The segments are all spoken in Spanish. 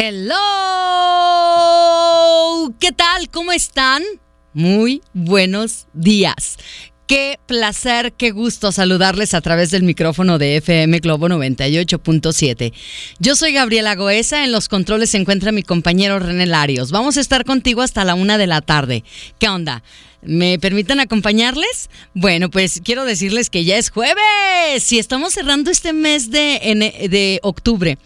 Hello, ¿qué tal? ¿Cómo están? Muy buenos días. Qué placer, qué gusto saludarles a través del micrófono de FM Globo 98.7. Yo soy Gabriela Goesa, en los controles se encuentra mi compañero René Larios. Vamos a estar contigo hasta la una de la tarde. ¿Qué onda? ¿Me permiten acompañarles? Bueno, pues quiero decirles que ya es jueves y estamos cerrando este mes de, de octubre.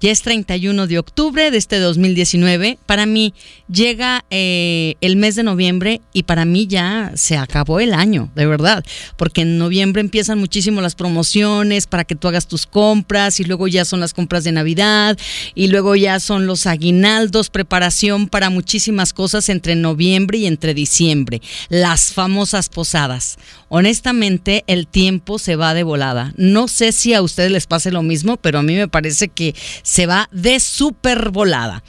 Ya es 31 de octubre de este 2019. Para mí llega eh, el mes de noviembre y para mí ya se acabó el año, de verdad. Porque en noviembre empiezan muchísimo las promociones para que tú hagas tus compras y luego ya son las compras de Navidad y luego ya son los aguinaldos, preparación para muchísimas cosas entre noviembre y entre diciembre. Las famosas posadas. Honestamente, el tiempo se va de volada. No sé si a ustedes les pase lo mismo, pero a mí me parece que se va de súper volada.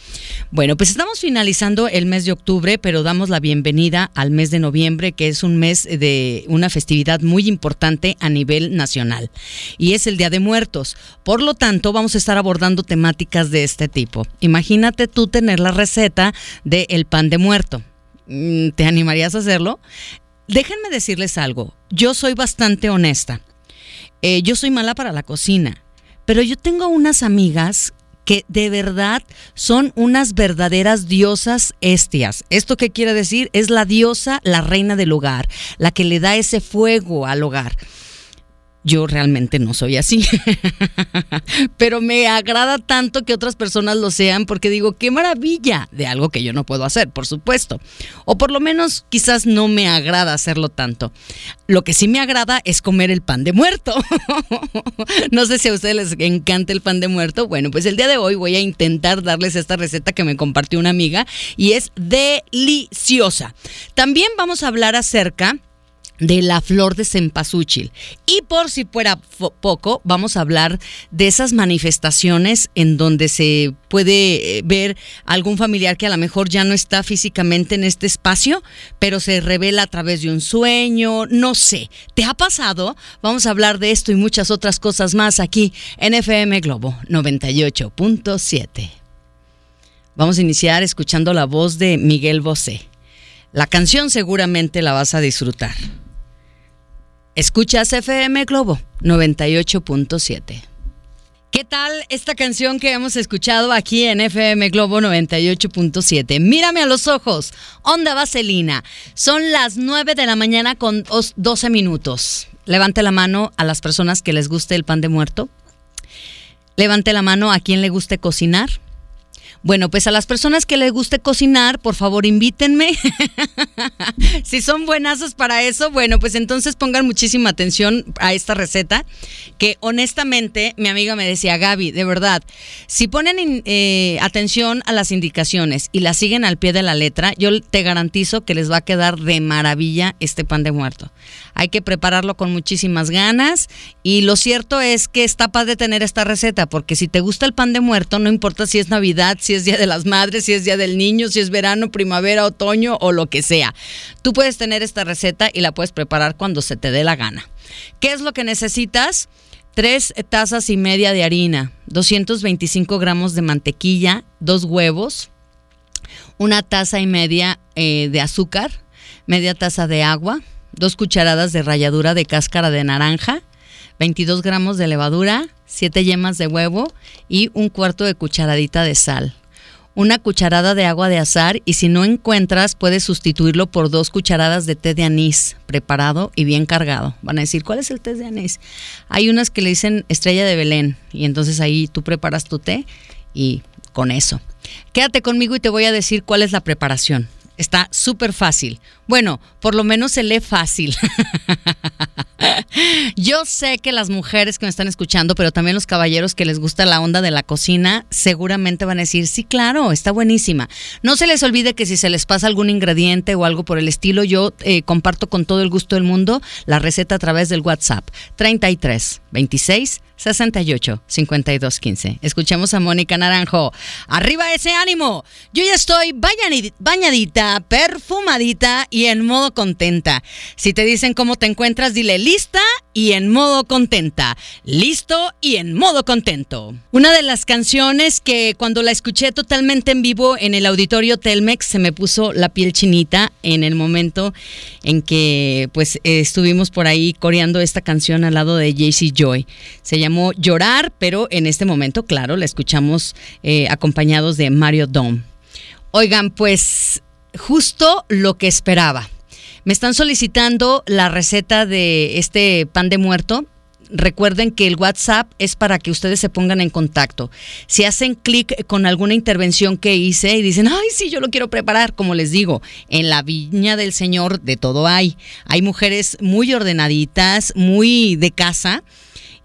Bueno, pues estamos finalizando el mes de octubre, pero damos la bienvenida al mes de noviembre, que es un mes de una festividad muy importante a nivel nacional. Y es el Día de Muertos. Por lo tanto, vamos a estar abordando temáticas de este tipo. Imagínate tú tener la receta del pan de muerto. Mm, ¿Te animarías a hacerlo? Déjenme decirles algo. Yo soy bastante honesta. Eh, yo soy mala para la cocina pero yo tengo unas amigas que de verdad son unas verdaderas diosas estias. ¿Esto qué quiere decir? Es la diosa, la reina del hogar, la que le da ese fuego al hogar yo realmente no soy así. Pero me agrada tanto que otras personas lo sean porque digo, qué maravilla de algo que yo no puedo hacer, por supuesto. O por lo menos quizás no me agrada hacerlo tanto. Lo que sí me agrada es comer el pan de muerto. no sé si a ustedes les encanta el pan de muerto. Bueno, pues el día de hoy voy a intentar darles esta receta que me compartió una amiga y es deliciosa. También vamos a hablar acerca de la flor de cempasúchil. Y por si fuera poco, vamos a hablar de esas manifestaciones en donde se puede eh, ver algún familiar que a lo mejor ya no está físicamente en este espacio, pero se revela a través de un sueño, no sé. ¿Te ha pasado? Vamos a hablar de esto y muchas otras cosas más aquí en FM Globo 98.7. Vamos a iniciar escuchando la voz de Miguel Bosé. La canción seguramente la vas a disfrutar. Escuchas FM Globo 98.7. ¿Qué tal esta canción que hemos escuchado aquí en FM Globo 98.7? Mírame a los ojos, Onda Vaselina. Son las 9 de la mañana con 12 minutos. Levante la mano a las personas que les guste el pan de muerto. Levante la mano a quien le guste cocinar. Bueno, pues a las personas que les guste cocinar, por favor invítenme. si son buenazos para eso, bueno, pues entonces pongan muchísima atención a esta receta, que honestamente mi amiga me decía, Gaby, de verdad, si ponen eh, atención a las indicaciones y las siguen al pie de la letra, yo te garantizo que les va a quedar de maravilla este pan de muerto. Hay que prepararlo con muchísimas ganas y lo cierto es que está padre tener esta receta, porque si te gusta el pan de muerto, no importa si es Navidad, si es Día de las Madres, si es Día del Niño, si es verano, primavera, otoño o lo que sea. Tú puedes tener esta receta y la puedes preparar cuando se te dé la gana. ¿Qué es lo que necesitas? Tres tazas y media de harina, 225 gramos de mantequilla, dos huevos, una taza y media eh, de azúcar, media taza de agua, dos cucharadas de ralladura de cáscara de naranja, 22 gramos de levadura, 7 yemas de huevo y un cuarto de cucharadita de sal. Una cucharada de agua de azar y si no encuentras puedes sustituirlo por dos cucharadas de té de anís preparado y bien cargado. Van a decir, ¿cuál es el té de anís? Hay unas que le dicen estrella de Belén y entonces ahí tú preparas tu té y con eso. Quédate conmigo y te voy a decir cuál es la preparación. Está súper fácil. Bueno, por lo menos se lee fácil. Yo sé que las mujeres que me están escuchando, pero también los caballeros que les gusta la onda de la cocina, seguramente van a decir, sí, claro, está buenísima. No se les olvide que si se les pasa algún ingrediente o algo por el estilo, yo eh, comparto con todo el gusto del mundo la receta a través del WhatsApp 33 26 68 52 15. Escuchemos a Mónica Naranjo. Arriba ese ánimo. Yo ya estoy bañadita, perfumadita y en modo contenta. Si te dicen cómo te encuentras, dile lista y en modo contenta. Listo y en modo contento. Una de las canciones que cuando la escuché totalmente en vivo en el auditorio Telmex se me puso la piel chinita en el momento en que pues estuvimos por ahí coreando esta canción al lado de JC Joy. Se llamó Llorar, pero en este momento, claro, la escuchamos eh, acompañados de Mario Dom. Oigan, pues justo lo que esperaba. Me están solicitando la receta de este pan de muerto. Recuerden que el WhatsApp es para que ustedes se pongan en contacto. Si hacen clic con alguna intervención que hice y dicen, ay, sí, yo lo quiero preparar, como les digo, en la viña del Señor de todo hay. Hay mujeres muy ordenaditas, muy de casa,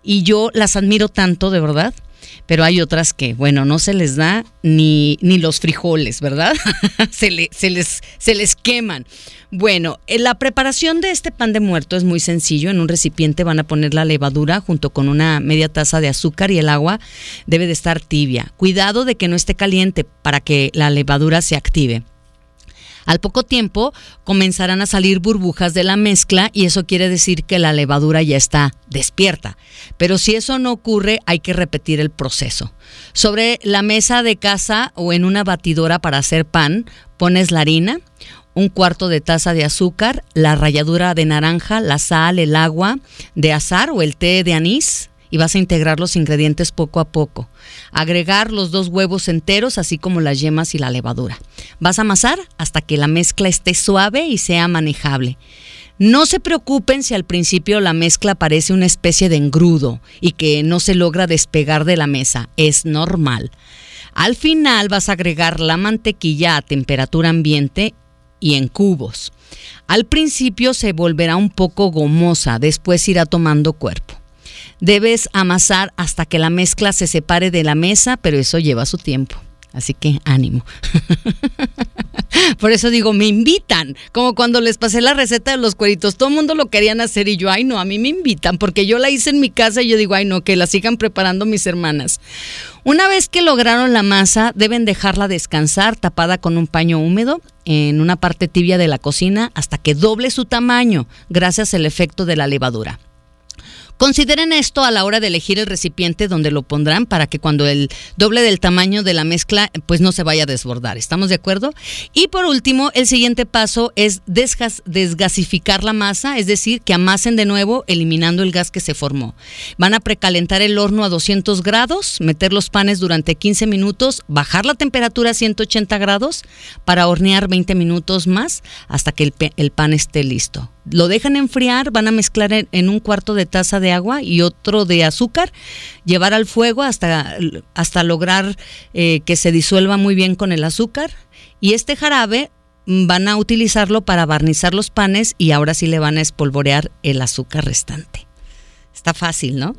y yo las admiro tanto, de verdad pero hay otras que, bueno, no se les da ni, ni los frijoles, ¿verdad? se, se, les, se les queman. Bueno, eh, la preparación de este pan de muerto es muy sencillo. En un recipiente van a poner la levadura junto con una media taza de azúcar y el agua debe de estar tibia. Cuidado de que no esté caliente para que la levadura se active. Al poco tiempo comenzarán a salir burbujas de la mezcla y eso quiere decir que la levadura ya está despierta. Pero si eso no ocurre, hay que repetir el proceso. Sobre la mesa de casa o en una batidora para hacer pan, pones la harina, un cuarto de taza de azúcar, la ralladura de naranja, la sal, el agua de azar o el té de anís, y vas a integrar los ingredientes poco a poco. Agregar los dos huevos enteros, así como las yemas y la levadura. Vas a amasar hasta que la mezcla esté suave y sea manejable. No se preocupen si al principio la mezcla parece una especie de engrudo y que no se logra despegar de la mesa. Es normal. Al final vas a agregar la mantequilla a temperatura ambiente y en cubos. Al principio se volverá un poco gomosa, después irá tomando cuerpo. Debes amasar hasta que la mezcla se separe de la mesa, pero eso lleva su tiempo. Así que ánimo. Por eso digo, me invitan. Como cuando les pasé la receta de los cueritos, todo el mundo lo querían hacer y yo, ay no, a mí me invitan porque yo la hice en mi casa y yo digo, ay no, que la sigan preparando mis hermanas. Una vez que lograron la masa, deben dejarla descansar tapada con un paño húmedo en una parte tibia de la cocina hasta que doble su tamaño gracias al efecto de la levadura. Consideren esto a la hora de elegir el recipiente donde lo pondrán para que cuando el doble del tamaño de la mezcla pues no se vaya a desbordar. ¿Estamos de acuerdo? Y por último, el siguiente paso es desgasificar la masa, es decir, que amasen de nuevo eliminando el gas que se formó. Van a precalentar el horno a 200 grados, meter los panes durante 15 minutos, bajar la temperatura a 180 grados para hornear 20 minutos más hasta que el, el pan esté listo lo dejan enfriar, van a mezclar en, un cuarto de taza de agua y otro de azúcar, llevar al fuego hasta, hasta lograr eh, que se disuelva muy bien con el azúcar. Y este jarabe van a utilizarlo para barnizar los panes y ahora sí le van a espolvorear el azúcar restante. Está fácil, ¿no?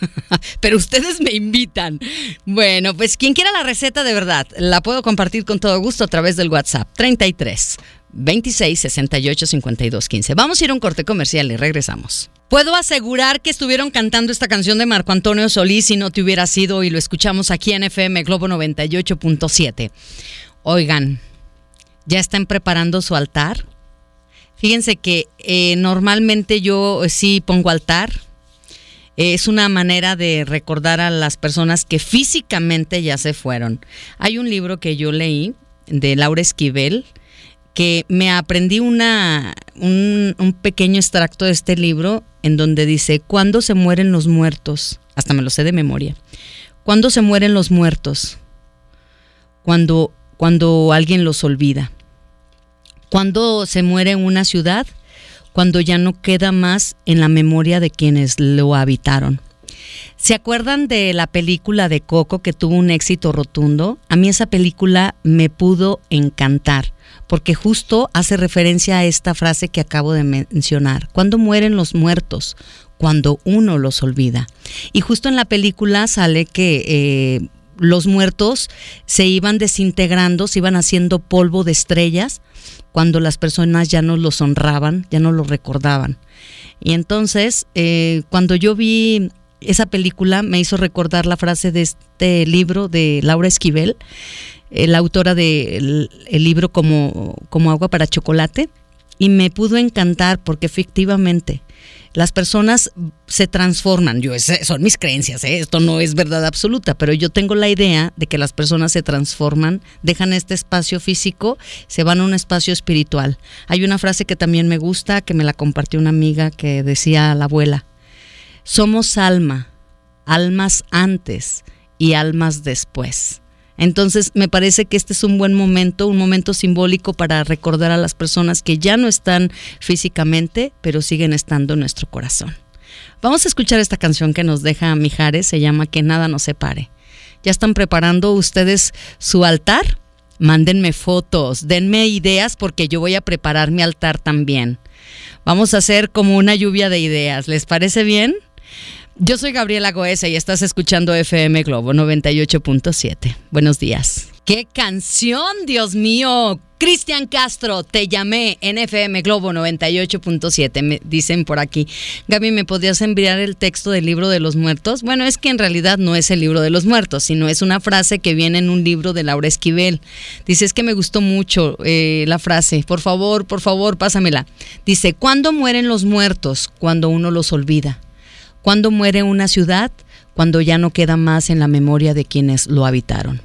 Pero ustedes me invitan. Bueno, pues quien quiera la receta de verdad, la puedo compartir con todo gusto a través del WhatsApp 33 26 68 52 15. Vamos a ir a un corte comercial y regresamos. Puedo asegurar que estuvieron cantando esta canción de Marco Antonio Solís si no te hubiera sido y lo escuchamos aquí en FM Globo 98.7. Oigan, ¿ya están preparando su altar? Fíjense que eh, normalmente yo sí pongo altar. Es una manera de recordar a las personas que físicamente ya se fueron. Hay un libro que yo leí de Laura Esquivel que me aprendí una, un, pequeño extracto de este libro en donde dice, ¿cuándo se mueren los muertos? Hasta me lo sé de memoria. ¿Cuándo se mueren los muertos? Cuando, cuando alguien los olvida. ¿Cuándo se muere una ciudad? Cuando ya no queda más en la memoria de quienes lo habitaron. ¿Se acuerdan de la película de Coco que tuvo un éxito rotundo? A mí esa película me pudo encantar porque justo hace referencia a esta frase que acabo de mencionar. ¿Cuándo mueren los muertos? Cuando uno los olvida. Y justo en la película sale que eh, los muertos se iban desintegrando, se iban haciendo polvo de estrellas cuando las personas ya no los honraban, ya no los recordaban. Y entonces, eh, cuando yo vi esa película, me hizo recordar la frase de este libro de Laura Esquivel, la autora del libro como, como agua para chocolate, y me pudo encantar porque efectivamente las personas se transforman. Yo, son mis creencias, ¿eh? esto no es verdad absoluta, pero yo tengo la idea de que las personas se transforman, dejan este espacio físico, se van a un espacio espiritual. Hay una frase que también me gusta, que me la compartió una amiga que decía la abuela, somos alma, almas antes y almas después. Entonces me parece que este es un buen momento, un momento simbólico para recordar a las personas que ya no están físicamente, pero siguen estando en nuestro corazón. Vamos a escuchar esta canción que nos deja Mijares, se llama Que nada nos separe. ¿Ya están preparando ustedes su altar? Mándenme fotos, denme ideas porque yo voy a preparar mi altar también. Vamos a hacer como una lluvia de ideas. ¿Les parece bien? Yo soy Gabriela Goesa y estás escuchando FM Globo 98.7. Buenos días. ¡Qué canción, Dios mío! Cristian Castro, te llamé en FM Globo 98.7, me dicen por aquí. Gaby, ¿me podrías enviar el texto del libro de los muertos? Bueno, es que en realidad no es el libro de los muertos, sino es una frase que viene en un libro de Laura Esquivel. Dice, es que me gustó mucho eh, la frase. Por favor, por favor, pásamela. Dice, ¿cuándo mueren los muertos? Cuando uno los olvida. ¿Cuándo muere una ciudad? Cuando ya no queda más en la memoria de quienes lo habitaron.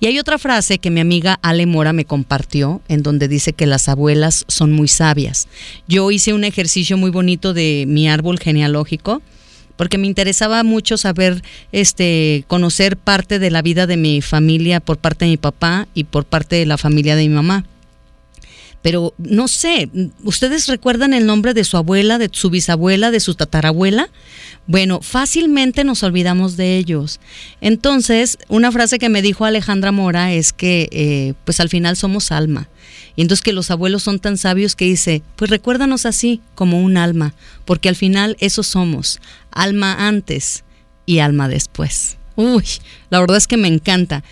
Y hay otra frase que mi amiga Ale Mora me compartió, en donde dice que las abuelas son muy sabias. Yo hice un ejercicio muy bonito de mi árbol genealógico, porque me interesaba mucho saber, este, conocer parte de la vida de mi familia por parte de mi papá y por parte de la familia de mi mamá pero no sé, ¿ustedes recuerdan el nombre de su abuela, de su bisabuela, de su tatarabuela? Bueno, fácilmente nos olvidamos de ellos. Entonces, una frase que me dijo Alejandra Mora es que, eh, pues al final somos alma. Y entonces que los abuelos son tan sabios que dice, pues recuérdanos así, como un alma, porque al final eso somos, alma antes y alma después. Uy, la verdad es que me encanta.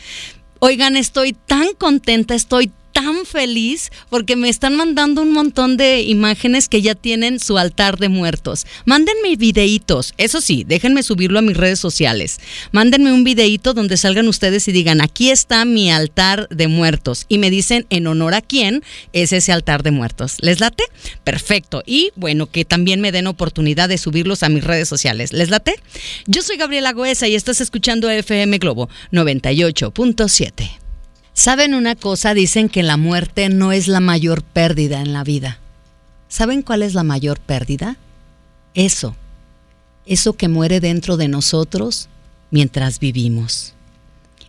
Oigan, estoy tan contenta, estoy tan feliz porque me están mandando un montón de imágenes que ya tienen su altar de muertos. Mándenme videitos, eso sí, déjenme subirlo a mis redes sociales. Mándenme un videito donde salgan ustedes y digan, aquí está mi altar de muertos. Y me dicen en honor a quién es ese altar de muertos. ¿Les late? Perfecto. Y bueno, que también me den oportunidad de subirlos a mis redes sociales. ¿Les late? Yo soy Gabriela Goesa y estás escuchando FM Globo 98.7. ¿Saben una cosa? Dicen que la muerte no es la mayor pérdida en la vida. ¿Saben cuál es la mayor pérdida? Eso. Eso que muere dentro de nosotros mientras vivimos.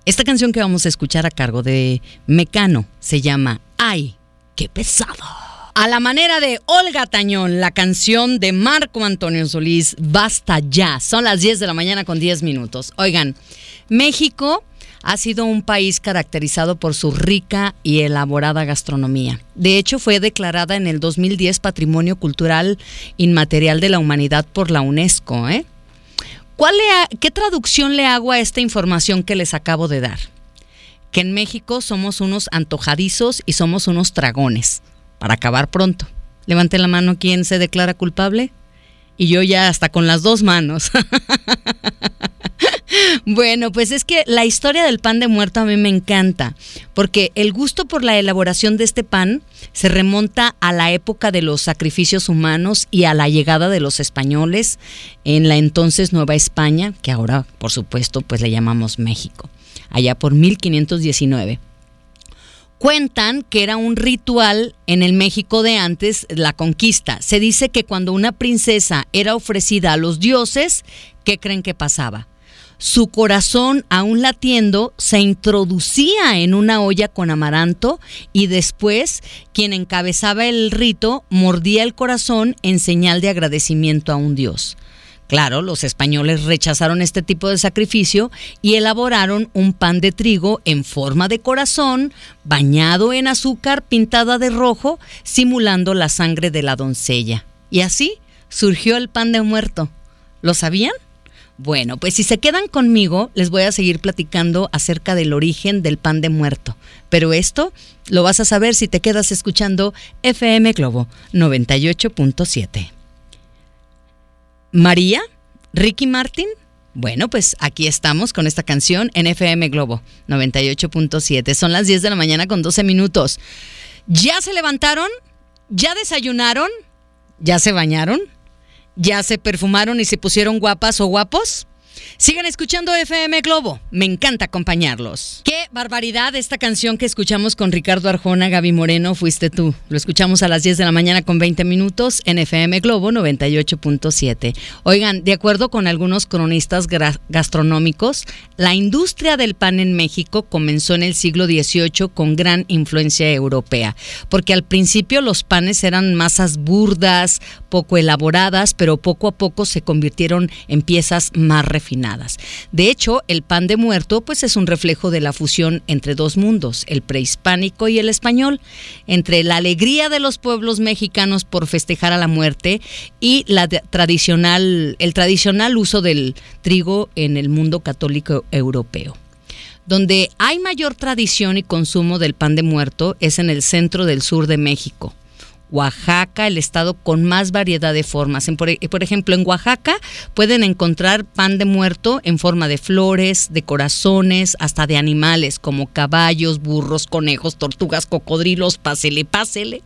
Esta canción que vamos a escuchar a cargo de Mecano se llama Ay, qué pesado. A la manera de Olga Tañón, la canción de Marco Antonio Solís, Basta ya. Son las 10 de la mañana con 10 minutos. Oigan, México ha sido un país caracterizado por su rica y elaborada gastronomía. De hecho, fue declarada en el 2010 Patrimonio Cultural Inmaterial de la Humanidad por la UNESCO. ¿eh? ¿Cuál ¿Qué traducción le hago a esta información que les acabo de dar? Que en México somos unos antojadizos y somos unos dragones. Para acabar pronto. Levante la mano quien se declara culpable. Y yo ya hasta con las dos manos. Bueno, pues es que la historia del pan de muerto a mí me encanta, porque el gusto por la elaboración de este pan se remonta a la época de los sacrificios humanos y a la llegada de los españoles en la entonces Nueva España, que ahora, por supuesto, pues le llamamos México, allá por 1519. Cuentan que era un ritual en el México de antes, la conquista. Se dice que cuando una princesa era ofrecida a los dioses, ¿qué creen que pasaba? su corazón, aún latiendo, se introducía en una olla con amaranto y después quien encabezaba el rito mordía el corazón en señal de agradecimiento a un dios. Claro, los españoles rechazaron este tipo de sacrificio y elaboraron un pan de trigo en forma de corazón, bañado en azúcar pintada de rojo, simulando la sangre de la doncella. Y así surgió el pan de muerto. ¿Lo sabían? Bueno, pues si se quedan conmigo, les voy a seguir platicando acerca del origen del pan de muerto. Pero esto lo vas a saber si te quedas escuchando FM Globo 98.7. María, Ricky Martin. Bueno, pues aquí estamos con esta canción en FM Globo 98.7. Son las 10 de la mañana con 12 minutos. ¿Ya se levantaron? ¿Ya desayunaron? ¿Ya se bañaron? ¿Ya se perfumaron y se pusieron guapas o guapos? Sigan escuchando FM Globo. Me encanta acompañarlos. Qué barbaridad esta canción que escuchamos con Ricardo Arjona, Gaby Moreno, fuiste tú. Lo escuchamos a las 10 de la mañana con 20 minutos en FM Globo 98.7. Oigan, de acuerdo con algunos cronistas gastronómicos, la industria del pan en México comenzó en el siglo XVIII con gran influencia europea, porque al principio los panes eran masas burdas, poco elaboradas, pero poco a poco se convirtieron en piezas más refinadas. De hecho, el pan de muerto pues es un reflejo de la fusión entre dos mundos, el prehispánico y el español, entre la alegría de los pueblos mexicanos por festejar a la muerte y la tradicional el tradicional uso del trigo en el mundo católico europeo. Donde hay mayor tradición y consumo del pan de muerto es en el centro del sur de México Oaxaca, el estado con más variedad de formas. por, ejemplo, en Oaxaca pueden encontrar pan de muerto en forma de flores, de corazones, hasta de animales como caballos, burros, conejos, tortugas, cocodrilos, pásele, pásele.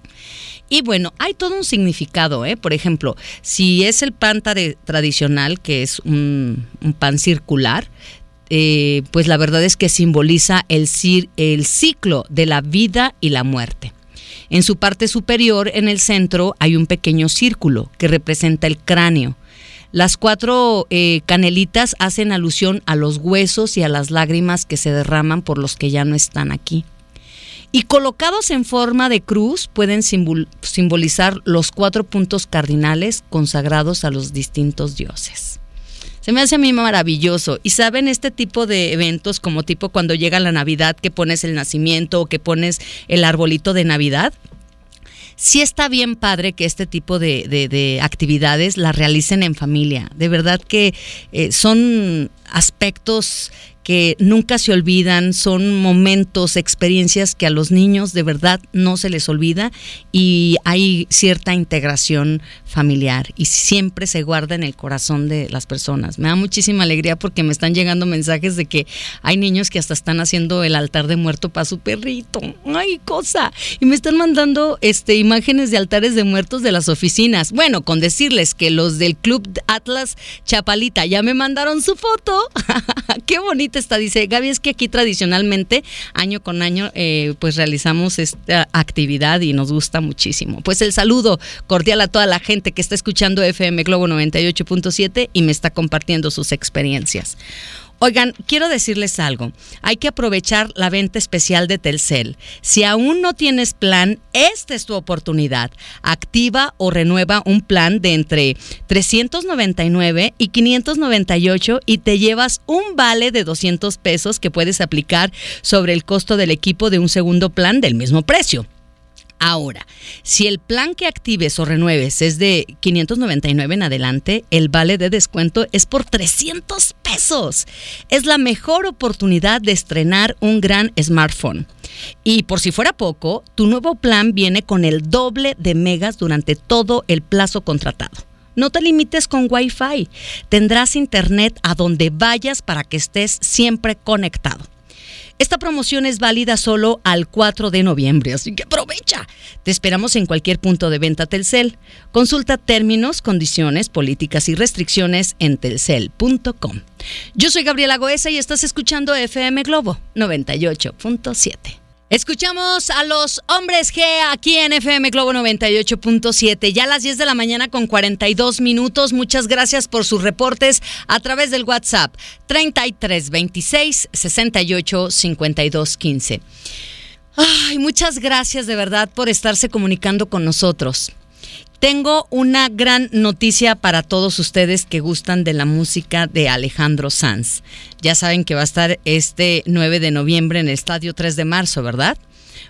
Y bueno, hay todo un significado, ¿eh? Por ejemplo, si es el pan tradicional, que es un, pan circular, eh, pues la verdad es que simboliza el ciclo de la vida y la muerte. En su parte superior, en el centro, hay un pequeño círculo que representa el cráneo. Las cuatro eh, canelitas hacen alusión a los huesos y a las lágrimas que se derraman por los que ya no están aquí. Y colocados en forma de cruz pueden simbolizar los cuatro puntos cardinales consagrados a los distintos dioses. Se me hace a mí maravilloso. Y saben, este tipo de eventos, como tipo cuando llega la Navidad, que pones el nacimiento o que pones el arbolito de Navidad, sí está bien padre que este tipo de, actividades las realicen en familia. De verdad que eh, son aspectos que nunca se olvidan, son momentos, experiencias que a los niños de verdad no se les olvida y hay cierta integración familiar y siempre se guarda en el corazón de las personas. Me da muchísima alegría porque me están llegando mensajes de que hay niños que hasta están haciendo el altar de muerto para su perrito. ¡Ay, cosa! Y me están mandando este imágenes de altares de muertos de las oficinas. Bueno, con decirles que los del Club Atlas Chapalita ya me mandaron su foto. ¡Qué bonito! Está, dice Gaby, es que aquí tradicionalmente, año con año, eh, pues realizamos esta actividad y nos gusta muchísimo. Pues el saludo cordial a toda la gente que está escuchando FM Globo 98.7 y me está compartiendo sus experiencias. Oigan, quiero decirles algo. Hay que aprovechar la venta especial de Telcel. Si aún no tienes plan, esta es tu oportunidad. Activa o renueva un plan de entre 399 y 598 y te llevas un vale de 200 pesos que puedes aplicar sobre el costo del equipo de un segundo plan del mismo precio. Ahora, si el plan que actives o renueves es de 599 en adelante, el vale de descuento es por 300 pesos. Es la mejor oportunidad de estrenar un gran smartphone. Y por si fuera poco, tu nuevo plan viene con el doble de megas durante todo el plazo contratado. No te limites con Wi-Fi. Tendrás internet a donde vayas para que estés siempre conectado. Esta promoción es válida solo al 4 de noviembre, así que aprovecha. Te esperamos en cualquier punto de venta Telcel. Consulta términos, condiciones, políticas y restricciones en telcel.com. Yo soy Gabriela Goesa y estás escuchando FM Globo 98.7. Escuchamos a los hombres G aquí en FM Globo 98.7, ya a las 10 de la mañana con 42 minutos. Muchas gracias por sus reportes a través del WhatsApp 3326 68 52 15. Ay, muchas gracias de verdad por estarse comunicando con nosotros. Tengo una gran noticia para todos ustedes que gustan de la música de Alejandro Sanz. Ya saben que va a estar este 9 de noviembre en el Estadio 3 de marzo, ¿verdad?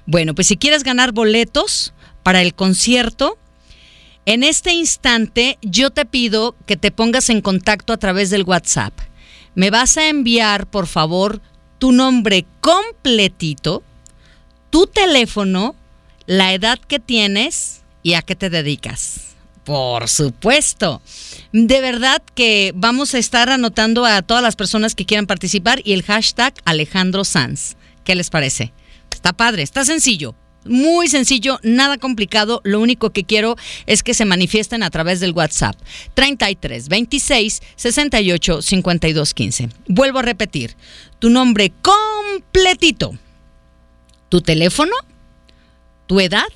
Bueno, pues si quieres ganar boletos para el concierto, en este instante yo te pido que te pongas en contacto a través del WhatsApp. Me vas a enviar, por favor, tu nombre completito, tu teléfono, la edad que tienes, ¿Y a qué te dedicas? Por supuesto. De verdad que vamos a estar anotando a todas las personas que quieran participar y el hashtag Alejandro Sanz. ¿Qué les parece? Está padre, está sencillo. Muy sencillo, nada complicado. Lo único que quiero es que se manifiesten a través del WhatsApp 33 26 68 52 15. Vuelvo a repetir, tu nombre completito, tu teléfono, tu edad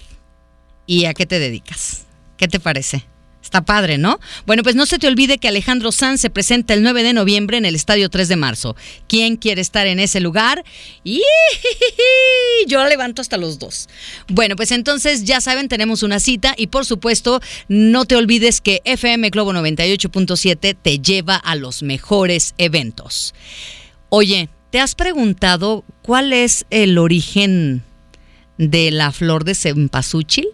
y a qué te dedicas. ¿Qué te parece? Está padre, ¿no? Bueno, pues no se te olvide que Alejandro Sanz se presenta el 9 de noviembre en el Estadio 3 de marzo. ¿Quién quiere estar en ese lugar? Y yo levanto hasta los dos. Bueno, pues entonces ya saben, tenemos una cita y por supuesto no te olvides que FM Globo 98.7 te lleva a los mejores eventos. Oye, ¿te has preguntado cuál es el origen de la flor de cempasúchil?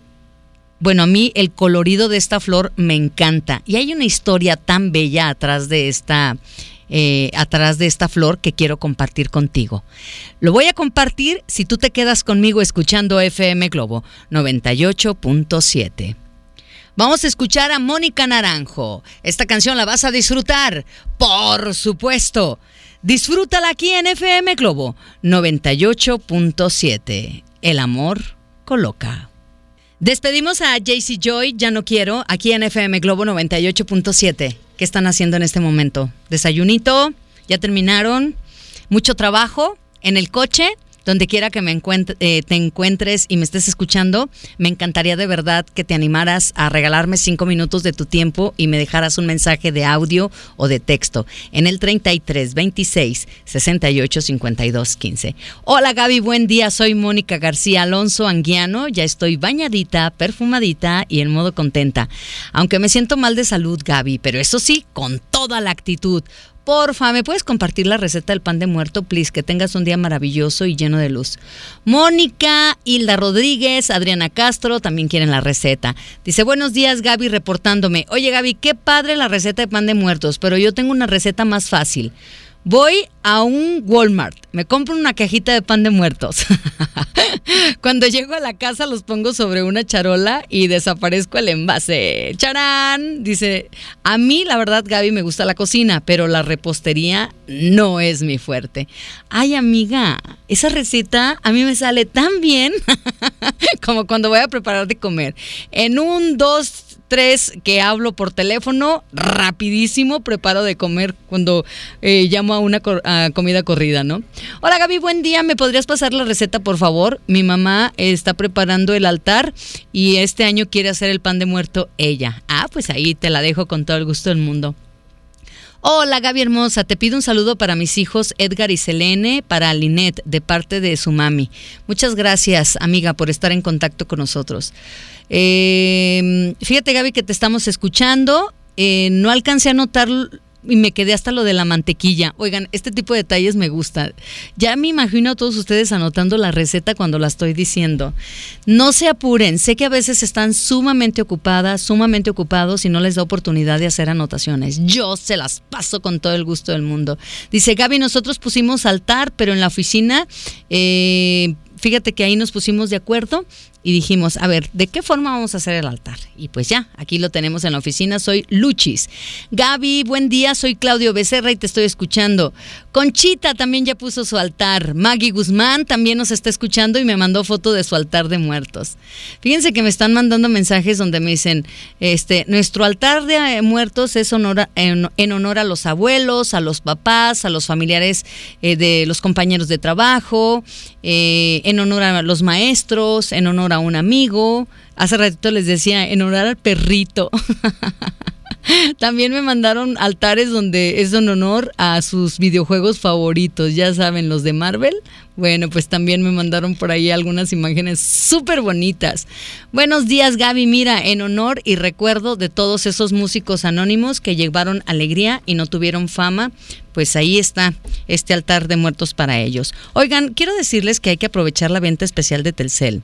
Bueno, a mí el colorido de esta flor me encanta y hay una historia tan bella atrás de esta, eh, atrás de esta flor que quiero compartir contigo. Lo voy a compartir si tú te quedas conmigo escuchando FM Globo 98.7. Vamos a escuchar a Mónica Naranjo. Esta canción la vas a disfrutar, por supuesto. Disfrútala aquí en FM Globo 98.7. El amor coloca. Despedimos a JC Joy, ya no quiero, aquí en FM Globo 98.7. ¿Qué están haciendo en este momento? ¿Desayunito? ¿Ya terminaron? ¿Mucho trabajo? ¿En el coche? Donde quiera que me eh, te encuentres y me estés escuchando, me encantaría de verdad que te animaras a regalarme cinco minutos de tu tiempo y me dejaras un mensaje de audio o de texto en el 33 26 68 52 15. Hola Gaby, buen día. Soy Mónica García Alonso Anguiano. Ya estoy bañadita, perfumadita y en modo contenta. Aunque me siento mal de salud, Gaby, pero eso sí, con toda la actitud. Porfa, ¿me puedes compartir la receta del pan de muerto, please? Que tengas un día maravilloso y lleno de luz. Mónica, Hilda Rodríguez, Adriana Castro también quieren la receta. Dice, buenos días Gaby reportándome. Oye Gaby, qué padre la receta de pan de muertos, pero yo tengo una receta más fácil. Voy a un Walmart, me compro una cajita de pan de muertos. Cuando llego a la casa los pongo sobre una charola y desaparezco el envase. ¡Charán! Dice, a mí la verdad Gaby me gusta la cocina, pero la repostería no es mi fuerte. Ay amiga, esa receta a mí me sale tan bien como cuando voy a preparar de comer. En un, dos, tres que hablo por teléfono, rapidísimo preparo de comer cuando eh, llamo a una comida corrida, ¿no? Hola Gaby, buen día, ¿me podrías pasar la receta por favor? Mi mamá está preparando el altar y este año quiere hacer el pan de muerto ella. Ah, pues ahí te la dejo con todo el gusto del mundo. Hola Gaby hermosa, te pido un saludo para mis hijos Edgar y Selene, para Linet, de parte de su mami. Muchas gracias, amiga, por estar en contacto con nosotros. Eh, fíjate, Gaby, que te estamos escuchando. Eh, no alcancé a notar y me quedé hasta lo de la mantequilla. Oigan, este tipo de detalles me gusta. Ya me imagino a todos ustedes anotando la receta cuando la estoy diciendo. No se apuren, sé que a veces están sumamente ocupadas, sumamente ocupados y no les da oportunidad de hacer anotaciones. Yo se las paso con todo el gusto del mundo. Dice Gaby, nosotros pusimos altar, pero en la oficina... Eh, fíjate que ahí nos pusimos de acuerdo y dijimos, a ver, ¿de qué forma vamos a hacer el altar? Y pues ya, aquí lo tenemos en la oficina, soy Luchis. Gaby, buen día, soy Claudio Becerra y te estoy escuchando. Conchita también ya puso su altar. Maggie Guzmán también nos está escuchando y me mandó foto de su altar de muertos. Fíjense que me están mandando mensajes donde me dicen, este, nuestro altar de muertos es honor en, honor a los abuelos, a los papás, a los familiares eh, de los compañeros de trabajo, eh, en honor a los maestros, en honor a un amigo. Hace ratito les decía, en honor al perrito. También me mandaron altares donde es en honor a sus videojuegos favoritos, ya saben, los de Marvel. Bueno, pues también me mandaron por ahí algunas imágenes súper bonitas. Buenos días Gaby, mira, en honor y recuerdo de todos esos músicos anónimos que llevaron alegría y no tuvieron fama, pues ahí está este altar de muertos para ellos. Oigan, quiero decirles que hay que aprovechar la venta especial de Telcel.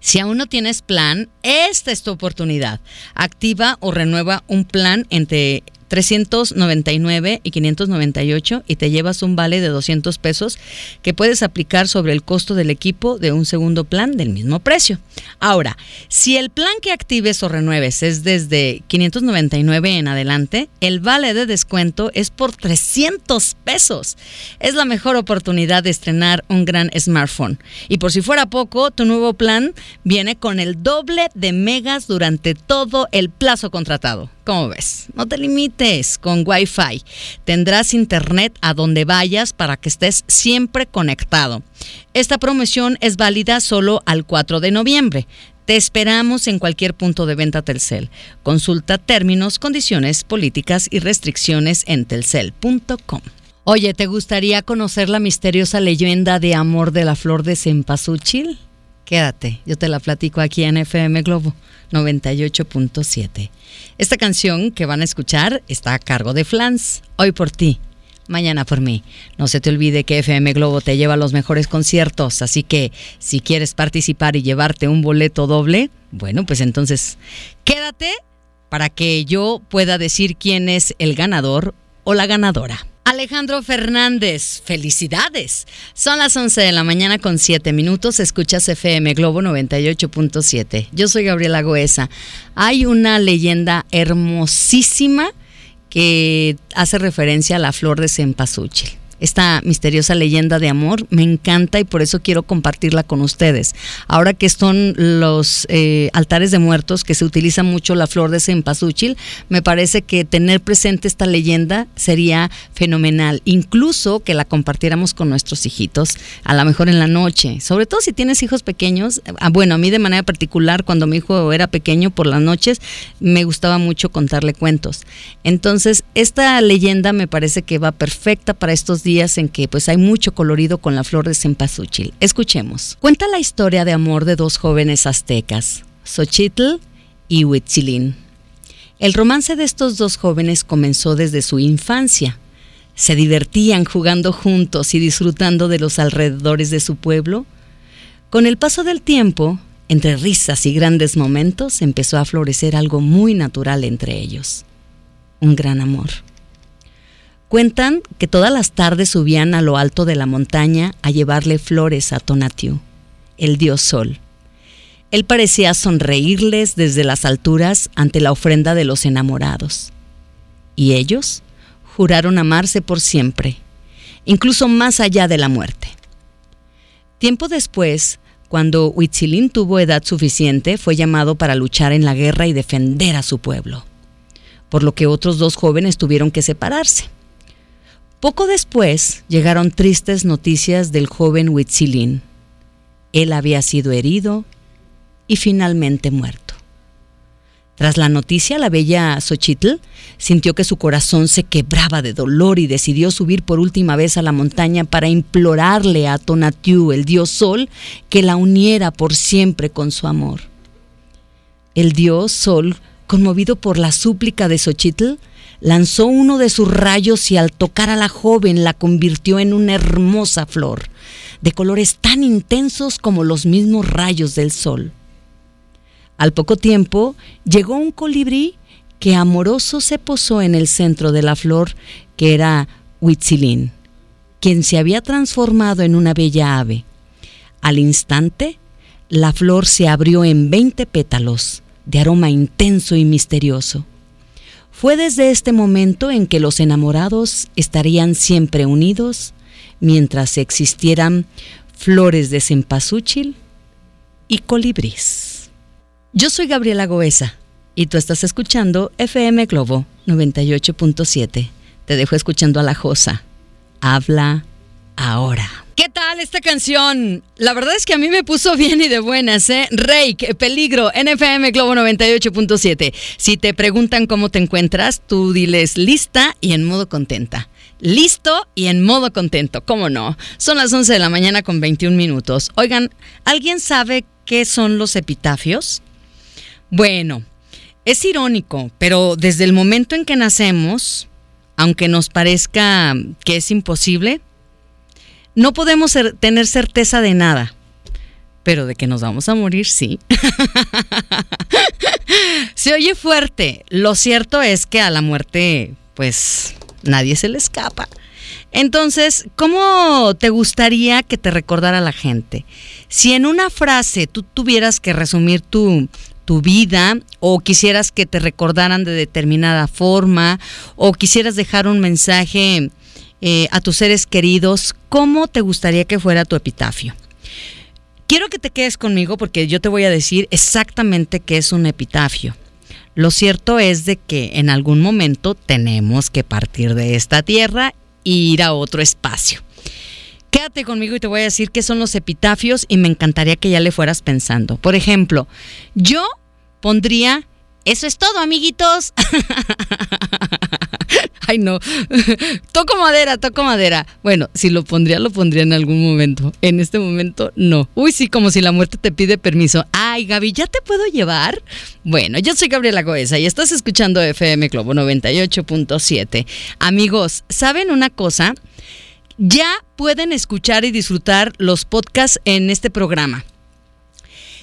Si aún no tienes plan, esta es tu oportunidad. Activa o renueva un plan entre 399 y 598 y te llevas un vale de 200 pesos que puedes aplicar sobre el costo del equipo de un segundo plan del mismo precio. Ahora, si el plan que actives o renueves es desde 599 en adelante, el vale de descuento es por 300 pesos. Es la mejor oportunidad de estrenar un gran smartphone. Y por si fuera poco, tu nuevo plan viene con el doble de megas durante todo el plazo contratado. ¿Cómo ves? No te limites con Wi-Fi. Tendrás internet a donde vayas para que estés siempre conectado. Esta promoción es válida solo al 4 de noviembre. Te esperamos en cualquier punto de venta Telcel. Consulta términos, condiciones, políticas y restricciones en telcel.com. Oye, ¿te gustaría conocer la misteriosa leyenda de amor de la flor de cempasúchil? Quédate, yo te la platico aquí en FM Globo 98.7. Esta canción que van a escuchar está a cargo de Flans, hoy por ti, mañana por mí. No se te olvide que FM Globo te lleva a los mejores conciertos, así que si quieres participar y llevarte un boleto doble, bueno, pues entonces quédate para que yo pueda decir quién es el ganador o la ganadora. Alejandro Fernández, felicidades. Son las 11 de la mañana con 7 minutos. Escuchas FM Globo 98.7. Yo soy Gabriela Goesa. Hay una leyenda hermosísima que hace referencia a la flor de cempasúchil esta misteriosa leyenda de amor. Me encanta y por eso quiero compartirla con ustedes. Ahora que son los eh, altares de muertos, que se utiliza mucho la flor de cempasúchil, me parece que tener presente esta leyenda sería fenomenal. Incluso que la compartiéramos con nuestros hijitos, a lo mejor en la noche. Sobre todo si tienes hijos pequeños. Ah, bueno, a mí de manera particular, cuando mi hijo era pequeño por las noches, me gustaba mucho contarle cuentos. Entonces, esta leyenda me parece que va perfecta para estos días días en que pues hay mucho colorido con la flor de cempasúchil. Escuchemos. Cuenta la historia de amor de dos jóvenes aztecas, Xochitl y Huitzilin. El romance de estos dos jóvenes comenzó desde su infancia. Se divertían jugando juntos y disfrutando de los alrededores de su pueblo. Con el paso del tiempo, entre risas y grandes momentos, empezó a florecer algo muy natural entre ellos. Un gran amor. Cuentan que todas las tardes subían a lo alto de la montaña a llevarle flores a Tonatiuh, el dios sol. Él parecía sonreírles desde las alturas ante la ofrenda de los enamorados. Y ellos juraron amarse por siempre, incluso más allá de la muerte. Tiempo después, cuando Huitzilín tuvo edad suficiente, fue llamado para luchar en la guerra y defender a su pueblo, por lo que otros dos jóvenes tuvieron que separarse. Poco después llegaron tristes noticias del joven Huitzilín. Él había sido herido y finalmente muerto. Tras la noticia, la bella Xochitl sintió que su corazón se quebraba de dolor y decidió subir por última vez a la montaña para implorarle a Tonatiuh, el dios Sol, que la uniera por siempre con su amor. El dios Sol, conmovido por la súplica de Xochitl, lanzó uno de sus rayos y al tocar a la joven la convirtió en una hermosa flor, de colores tan intensos como los mismos rayos del sol. Al poco tiempo llegó un colibrí que amoroso se posó en el centro de la flor, que era Huitzilín, quien se había transformado en una bella ave. Al instante, la flor se abrió en veinte pétalos, de aroma intenso y misterioso. Fue desde este momento en que los enamorados estarían siempre unidos mientras existieran flores de cempasúchil y colibrís. Yo soy Gabriela Goesa y tú estás escuchando FM Globo 98.7. Te dejo escuchando a la Josa. Habla ahora. ¿Qué tal esta canción? La verdad es que a mí me puso bien y de buenas, ¿eh? Rake, Peligro, NFM Globo 98.7. Si te preguntan cómo te encuentras, tú diles lista y en modo contenta. Listo y en modo contento, ¿cómo no? Son las 11 de la mañana con 21 minutos. Oigan, ¿alguien sabe qué son los epitafios? Bueno, es irónico, pero desde el momento en que nacemos, aunque nos parezca que es imposible, no podemos tener certeza de nada, pero de que nos vamos a morir, sí. Se oye fuerte. Lo cierto es que a la muerte pues nadie se le escapa. Entonces, ¿cómo te gustaría que te recordara la gente? Si en una frase tú tuvieras que resumir tu, tu vida o quisieras que te recordaran de determinada forma o quisieras dejar un mensaje eh, a tus seres queridos, ¿cómo te gustaría que fuera tu epitafio? Quiero que te quedes conmigo porque yo te voy a decir exactamente qué es un epitafio. Lo cierto es de que en algún momento tenemos que partir de esta tierra e ir a otro espacio. Quédate conmigo y te voy a decir qué son los epitafios y me encantaría que ya le fueras pensando. Por ejemplo, yo pondría, eso es todo, amiguitos. Ay, no. toco madera, toco madera. Bueno, si lo pondría, lo pondría en algún momento. En este momento, no. Uy, sí, como si la muerte te pide permiso. Ay, Gaby, ¿ya te puedo llevar? Bueno, yo soy Gabriela Goesa y estás escuchando FM Globo 98.7. Amigos, ¿saben una cosa? Ya pueden escuchar y disfrutar los podcasts en este programa.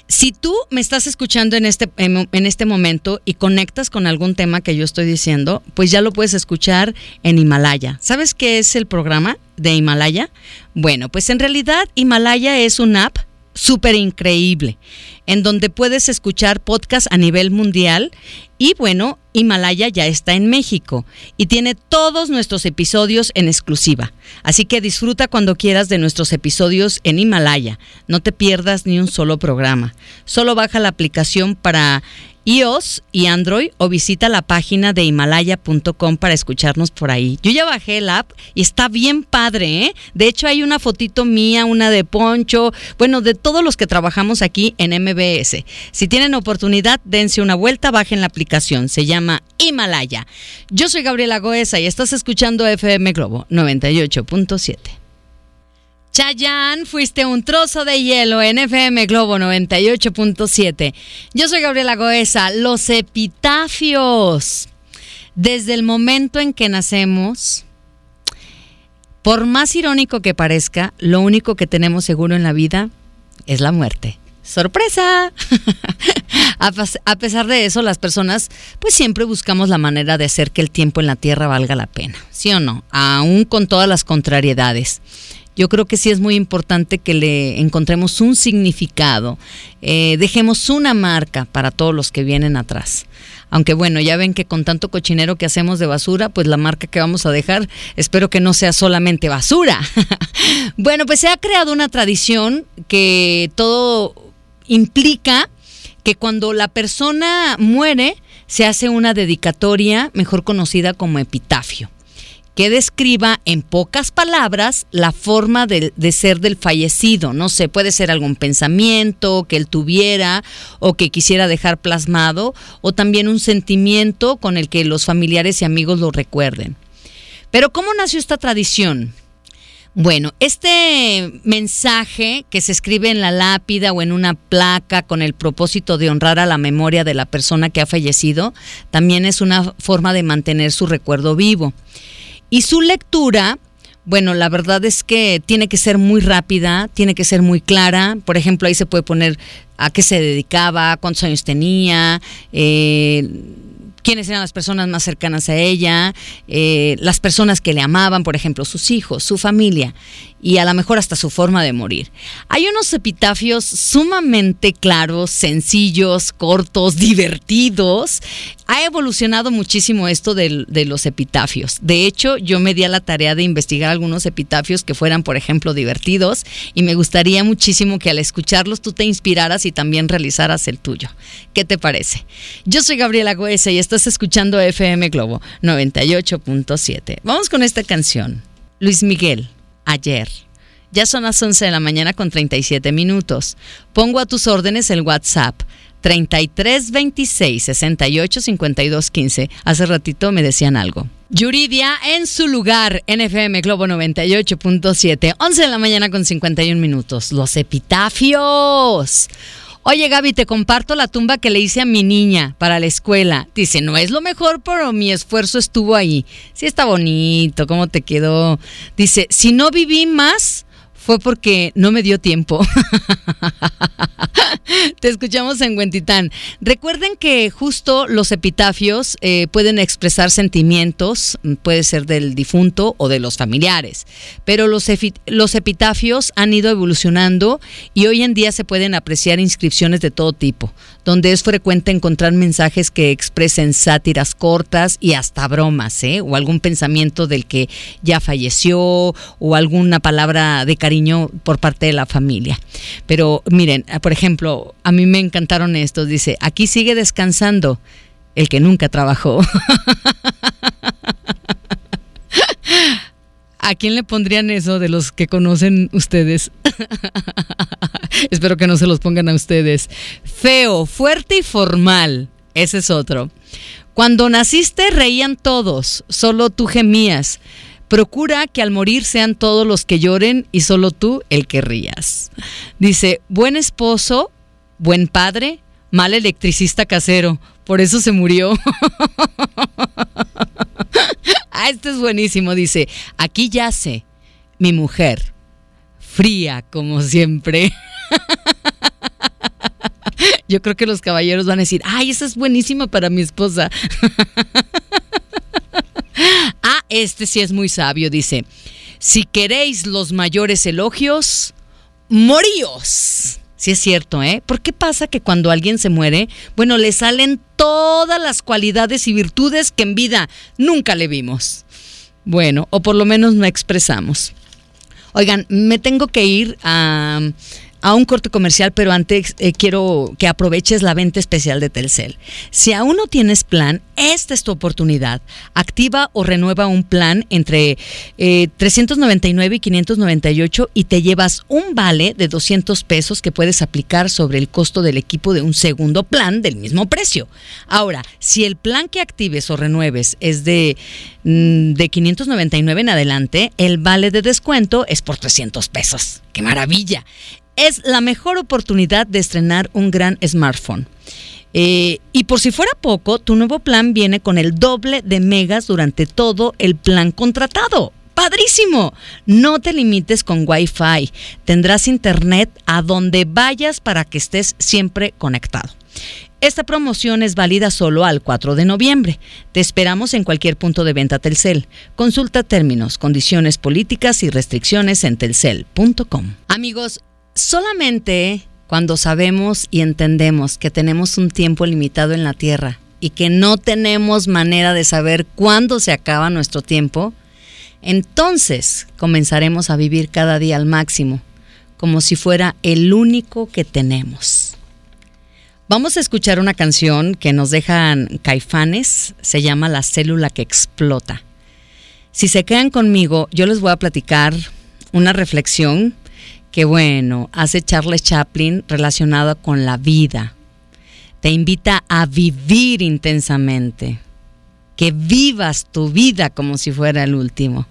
Si tú me estás escuchando en este, en este momento y conectas con algún tema que yo estoy diciendo, pues ya lo puedes escuchar en Himalaya. ¿Sabes qué es el programa de Himalaya? Bueno, pues en realidad Himalaya es una app súper increíble, en donde puedes escuchar podcasts a nivel mundial y bueno, Himalaya ya está en México y tiene todos nuestros episodios en exclusiva. Así que disfruta cuando quieras de nuestros episodios en Himalaya. No te pierdas ni un solo programa. Solo baja la aplicación para iOS y Android o visita la página de himalaya.com para escucharnos por ahí. Yo ya bajé el app y está bien padre, ¿eh? De hecho hay una fotito mía, una de Poncho, bueno, de todos los que trabajamos aquí en MBS. Si tienen oportunidad, dense una vuelta, bajen la aplicación, se llama Himalaya. Yo soy Gabriela Goesa y estás escuchando FM Globo 98.7. Chayanne, fuiste un trozo de hielo en FM Globo 98.7. Yo soy Gabriela Goesa. Los epitafios. Desde el momento en que nacemos, por más irónico que parezca, lo único que tenemos seguro en la vida es la muerte. ¡Sorpresa! a pesar de eso, las personas pues siempre buscamos la manera de hacer que el tiempo en la tierra valga la pena, ¿sí o no? Aún con todas las contrariedades yo creo que sí es muy importante que le encontremos un significado, eh, dejemos una marca para todos los que vienen atrás. Aunque bueno, ya ven que con tanto cochinero que hacemos de basura, pues la marca que vamos a dejar, espero que no sea solamente basura. bueno, pues se ha creado una tradición que todo implica que cuando la persona muere, se hace una dedicatoria, mejor conocida como epitafio que describa en pocas palabras la forma de, ser del fallecido. No sé, puede ser algún pensamiento que él tuviera o que quisiera dejar plasmado, o también un sentimiento con el que los familiares y amigos lo recuerden. Pero ¿cómo nació esta tradición? Bueno, este mensaje que se escribe en la lápida o en una placa con el propósito de honrar a la memoria de la persona que ha fallecido, también es una forma de mantener su recuerdo vivo. Y su lectura, bueno, la verdad es que tiene que ser muy rápida, tiene que ser muy clara. Por ejemplo, ahí se puede poner a qué se dedicaba, cuántos años tenía, eh, quiénes eran las personas más cercanas a ella, eh, las personas que le amaban, por ejemplo, sus hijos, su familia y a lo mejor hasta su forma de morir. Hay unos epitafios sumamente claros, sencillos, cortos, divertidos. Ha evolucionado muchísimo esto de, los epitafios. De hecho, yo me di a la tarea de investigar algunos epitafios que fueran, por ejemplo, divertidos y me gustaría muchísimo que al escucharlos tú te inspiraras y también realizaras el tuyo. ¿Qué te parece? Yo soy Gabriela Goese y estás escuchando FM Globo 98.7. Vamos con esta canción. Luis Miguel ayer. Ya son las 11 de la mañana con 37 minutos. Pongo a tus órdenes el WhatsApp 3326 68 52 15. Hace ratito me decían algo. Yuridia en su lugar, NFM Globo 98.7, 11 de la mañana con 51 minutos. Los epitafios. Oye Gaby, te comparto la tumba que le hice a mi niña para la escuela. Dice, no es lo mejor, pero mi esfuerzo estuvo ahí. Sí está bonito, ¿cómo te quedó? Dice, si no viví más, fue porque no me dio tiempo. Te escuchamos en Huentitán. Recuerden que justo los epitafios eh, pueden expresar sentimientos, puede ser del difunto o de los familiares, pero los, los epitafios han ido evolucionando y hoy en día se pueden apreciar inscripciones de todo tipo, donde es frecuente encontrar mensajes que expresen sátiras cortas y hasta bromas, ¿eh? o algún pensamiento del que ya falleció o alguna palabra de cariño por parte de la familia. Pero miren, por ejemplo, a mí me encantaron estos. Dice, aquí sigue descansando el que nunca trabajó. ¿A quién le pondrían eso de los que conocen ustedes? Espero que no se los pongan a ustedes. Feo, fuerte y formal. Ese es otro. Cuando naciste reían todos, solo tú gemías. Procura que al morir sean todos los que lloren y solo tú el que rías. Dice, buen esposo, buen padre, mal electricista casero. Por eso se murió. ah, este es buenísimo. Dice, aquí yace mi mujer, fría como siempre. Yo creo que los caballeros van a decir, ay, esa es buenísima para mi esposa. ah, este sí es muy sabio, dice, si queréis los mayores elogios, moríos. Sí es cierto, ¿eh? ¿Por qué pasa que cuando alguien se muere, bueno, le salen todas las cualidades y virtudes que en vida nunca le vimos? Bueno, o por lo menos no expresamos. Oigan, me tengo que ir a a un corte comercial, pero antes eh, quiero que aproveches la venta especial de Telcel. Si aún no tienes plan, esta es tu oportunidad. Activa o renueva un plan entre 399 eh, y 598 y te llevas un vale de 200 pesos que puedes aplicar sobre el costo del equipo de un segundo plan del mismo precio. Ahora, si el plan que actives o renueves es de, mm, de 599 en adelante, el vale de descuento es por 300 pesos. ¡Qué maravilla! Es la mejor oportunidad de estrenar un gran smartphone. Eh, y por si fuera poco, tu nuevo plan viene con el doble de megas durante todo el plan contratado. ¡Padrísimo! No te limites con Wi-Fi. Tendrás internet a donde vayas para que estés siempre conectado. Esta promoción es válida solo al 4 de noviembre. Te esperamos en cualquier punto de venta Telcel. Consulta términos, condiciones políticas y restricciones en telcel.com. Amigos, solamente cuando sabemos y entendemos que tenemos un tiempo limitado en la tierra y que no tenemos manera de saber cuándo se acaba nuestro tiempo, entonces comenzaremos a vivir cada día al máximo, como si fuera el único que tenemos. Vamos a escuchar una canción que nos dejan caifanes, se llama La célula que explota. Si se quedan conmigo, yo les voy a platicar una reflexión que bueno, hace Charles Chaplin relacionado con la vida. Te invita a vivir intensamente. Que vivas tu vida como si fuera el último.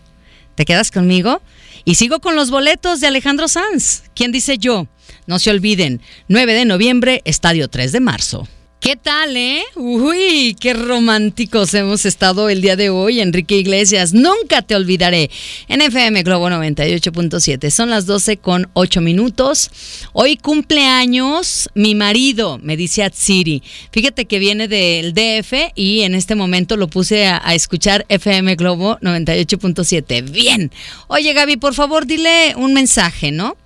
¿Te quedas conmigo? Y sigo con los boletos de Alejandro Sanz. ¿Quién dice yo? No se olviden, 9 de noviembre, Estadio 3 de marzo. ¿Qué tal, eh? Uy, qué románticos hemos estado el día de hoy, Enrique Iglesias. Nunca te olvidaré. En FM Globo 98.7. Son las 12 con 8 minutos. Hoy cumpleaños mi marido, me dice Atsiri. Fíjate que viene del DF y en este momento lo puse a, escuchar FM Globo 98.7. Bien. Oye, Gaby, por favor, dile un mensaje, ¿no?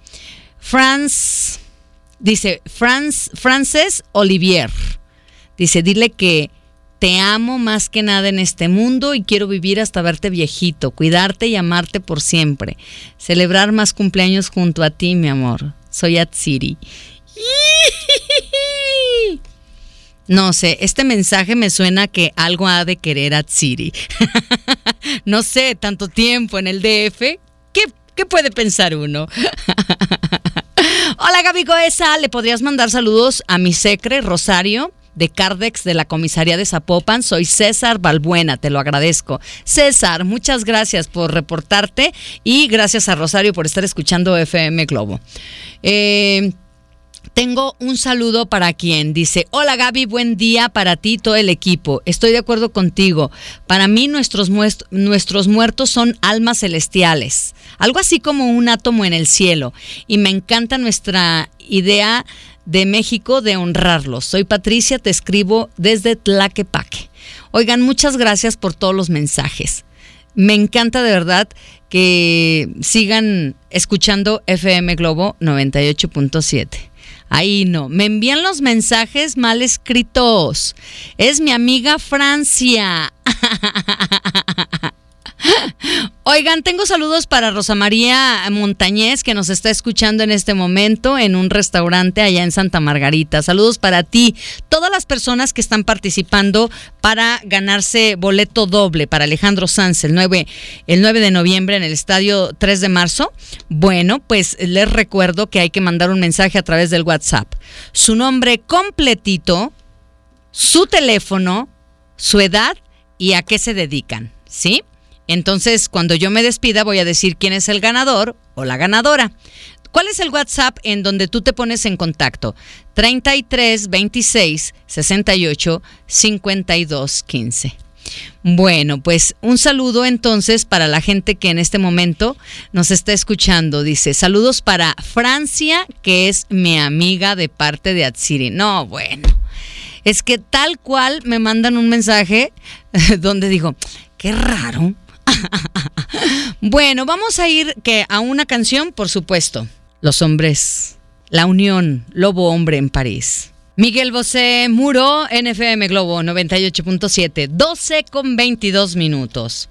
Franz, dice Franz, Frances Olivier. Dice, dile que te amo más que nada en este mundo y quiero vivir hasta verte viejito, cuidarte y amarte por siempre. Celebrar más cumpleaños junto a ti, mi amor. Soy Atsiri. No sé, este mensaje me suena que algo ha de querer Atsiri. no sé, tanto tiempo en el DF. ¿Qué, qué puede pensar uno? Hola Gaby Goesa, ¿le podrías mandar saludos a mi secre Rosario? De Cardex de la comisaría de Zapopan. Soy César Balbuena, te lo agradezco. César, muchas gracias por reportarte y gracias a Rosario por estar escuchando FM Globo. Eh, tengo un saludo para quien dice, hola Gaby, buen día para ti, todo el equipo. Estoy de acuerdo contigo. Para mí nuestros, nuestros muertos son almas celestiales, algo así como un átomo en el cielo. Y me encanta nuestra idea de México de honrarlos. Soy Patricia, te escribo desde Tlaquepaque. Oigan, muchas gracias por todos los mensajes. Me encanta de verdad que sigan escuchando FM Globo 98.7. Ahí no, me envían los mensajes mal escritos. Es mi amiga Francia. Oigan, tengo saludos para Rosa María Montañez que nos está escuchando en este momento en un restaurante allá en Santa Margarita. Saludos para ti, todas las personas que están participando para ganarse boleto doble para Alejandro Sanz el 9, el 9 de noviembre en el estadio 3 de marzo. Bueno, pues les recuerdo que hay que mandar un mensaje a través del WhatsApp. Su nombre completito, su teléfono, su edad y a qué se dedican, ¿sí? Entonces, cuando yo me despida, voy a decir quién es el ganador o la ganadora. ¿Cuál es el WhatsApp en donde tú te pones en contacto? 33 26 68 52 15. Bueno, pues un saludo entonces para la gente que en este momento nos está escuchando. Dice, saludos para Francia, que es mi amiga de parte de Atsiri. No, bueno, es que tal cual me mandan un mensaje donde digo, qué raro, bueno, vamos a ir que a una canción, por supuesto. Los hombres, la unión, lobo hombre en París. Miguel Bosé Muro, NFM Globo 98.7, 12 con 22 minutos.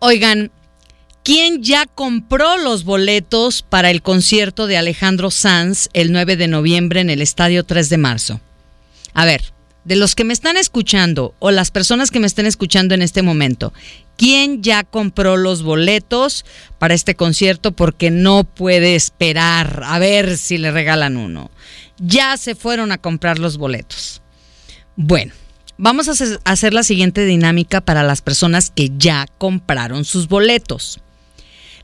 Oigan, ¿quién ya compró los boletos para el concierto de Alejandro Sanz el 9 de noviembre en el Estadio 3 de marzo? A ver, de los que me están escuchando o las personas que me estén escuchando en este momento, ¿Quién ya compró los boletos para este concierto porque no puede esperar a ver si le regalan uno? Ya se fueron a comprar los boletos. Bueno, vamos a hacer la siguiente dinámica para las personas que ya compraron sus boletos.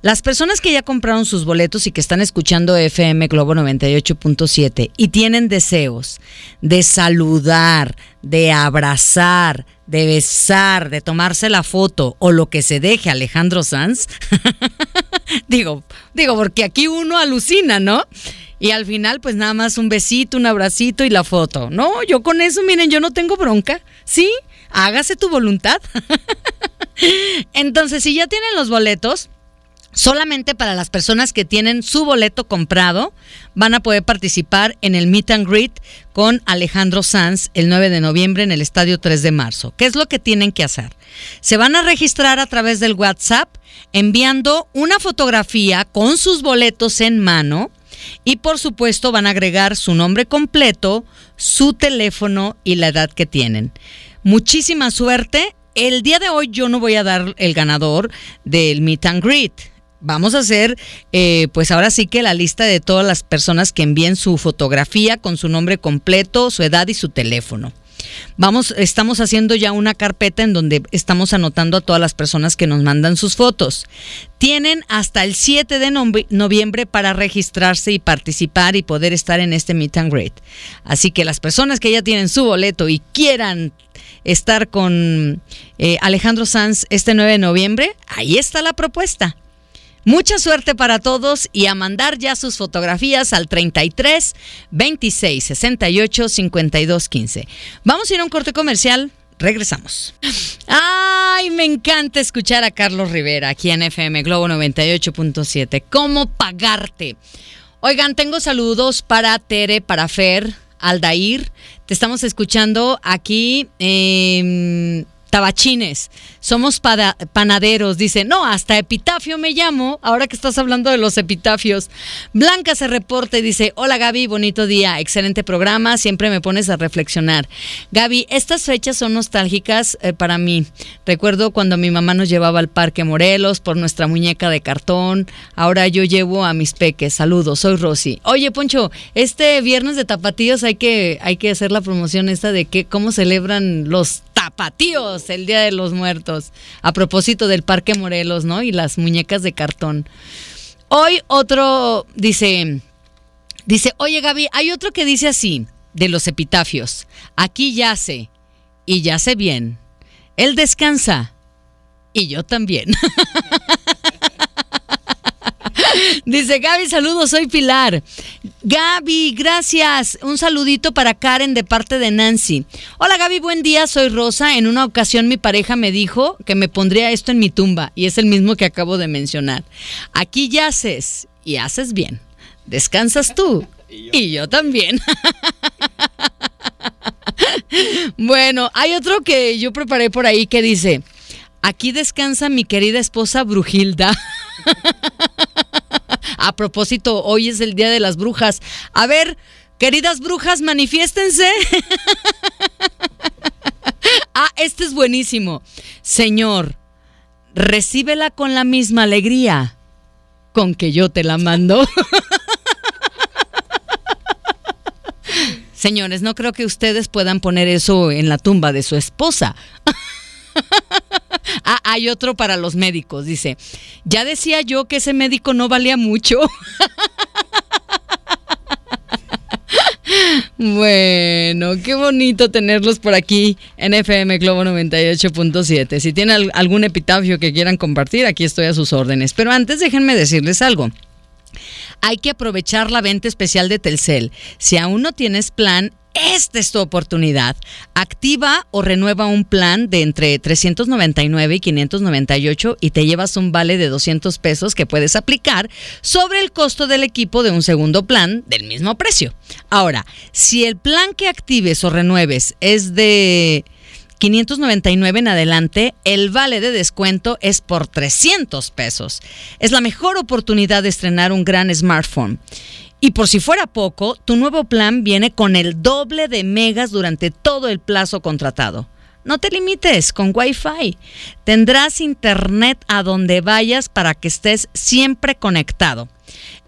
Las personas que ya compraron sus boletos y que están escuchando FM Globo 98.7 y tienen deseos de saludar, de abrazar, de besar, de tomarse la foto o lo que se deje Alejandro Sanz, digo, digo, porque aquí uno alucina, ¿no? Y al final, pues nada más un besito, un abracito y la foto. No, yo con eso, miren, yo no tengo bronca. Sí, hágase tu voluntad. Entonces, si ya tienen los boletos, Solamente para las personas que tienen su boleto comprado van a poder participar en el Meet and Greet con Alejandro Sanz el 9 de noviembre en el Estadio 3 de marzo. ¿Qué es lo que tienen que hacer? Se van a registrar a través del WhatsApp enviando una fotografía con sus boletos en mano y por supuesto van a agregar su nombre completo, su teléfono y la edad que tienen. Muchísima suerte. El día de hoy yo no voy a dar el ganador del Meet and Greet vamos a hacer, eh, pues ahora sí que la lista de todas las personas que envíen su fotografía con su nombre completo, su edad y su teléfono. Vamos, estamos haciendo ya una carpeta en donde estamos anotando a todas las personas que nos mandan sus fotos. Tienen hasta el 7 de noviembre para registrarse y participar y poder estar en este meet and greet. Así que las personas que ya tienen su boleto y quieran estar con eh, Alejandro Sanz este 9 de noviembre, ahí está la propuesta. Mucha suerte para todos y a mandar ya sus fotografías al 33 26 68 52 15. Vamos a ir a un corte comercial. Regresamos. Ay, me encanta escuchar a Carlos Rivera aquí en FM Globo 98.7. ¿Cómo pagarte? Oigan, tengo saludos para Tere, para Fer, Aldair. Te estamos escuchando aquí en tabachines, somos panaderos, dice, no, hasta epitafio me llamo, ahora que estás hablando de los epitafios. Blanca se reporta y dice, hola Gaby, bonito día, excelente programa, siempre me pones a reflexionar. Gaby, estas fechas son nostálgicas eh, para mí. Recuerdo cuando mi mamá nos llevaba al Parque Morelos por nuestra muñeca de cartón, ahora yo llevo a mis peques, saludos, soy Rosy. Oye, Poncho, este viernes de tapatíos hay que, hay que hacer la promoción esta de que cómo celebran los tapatíos el Día de los Muertos, a propósito del Parque Morelos, ¿no? Y las muñecas de cartón. Hoy otro dice, Dice, oye Gaby, hay otro que dice así, de los epitafios. Aquí yace, y yace bien. Él descansa, y yo también. Dice Gaby, saludos, soy Pilar. Gaby, gracias. Un saludito para Karen de parte de Nancy. Hola Gaby, buen día, soy Rosa. En una ocasión mi pareja me dijo que me pondría esto en mi tumba y es el mismo que acabo de mencionar. Aquí yaces y haces bien. Descansas tú y yo también. bueno, hay otro que yo preparé por ahí que dice, aquí descansa mi querida esposa Brujilda. A propósito, hoy es el Día de las Brujas. A ver, queridas brujas, manifiéstense. ah, este es buenísimo. Señor, recíbela con la misma alegría con que yo te la mando. Señores, no creo que ustedes puedan poner eso en la tumba de su esposa. Ah, hay otro para los médicos, dice. Ya decía yo que ese médico no valía mucho. Bueno, qué bonito tenerlos por aquí en FM Globo 98.7. Si tienen algún epitafio que quieran compartir, aquí estoy a sus órdenes. Pero antes déjenme decirles algo hay que aprovechar la venta especial de Telcel. Si aún no tienes plan, esta es tu oportunidad. Activa o renueva un plan de entre 399 y 598 y te llevas un vale de 200 pesos que puedes aplicar sobre el costo del equipo de un segundo plan del mismo precio. Ahora, si el plan que actives o renueves es de 599 en adelante, el vale de descuento es por 300 pesos. Es la mejor oportunidad de estrenar un gran smartphone. Y por si fuera poco, tu nuevo plan viene con el doble de megas durante todo el plazo contratado. No te limites con Wi-Fi. Tendrás internet a donde vayas para que estés siempre conectado.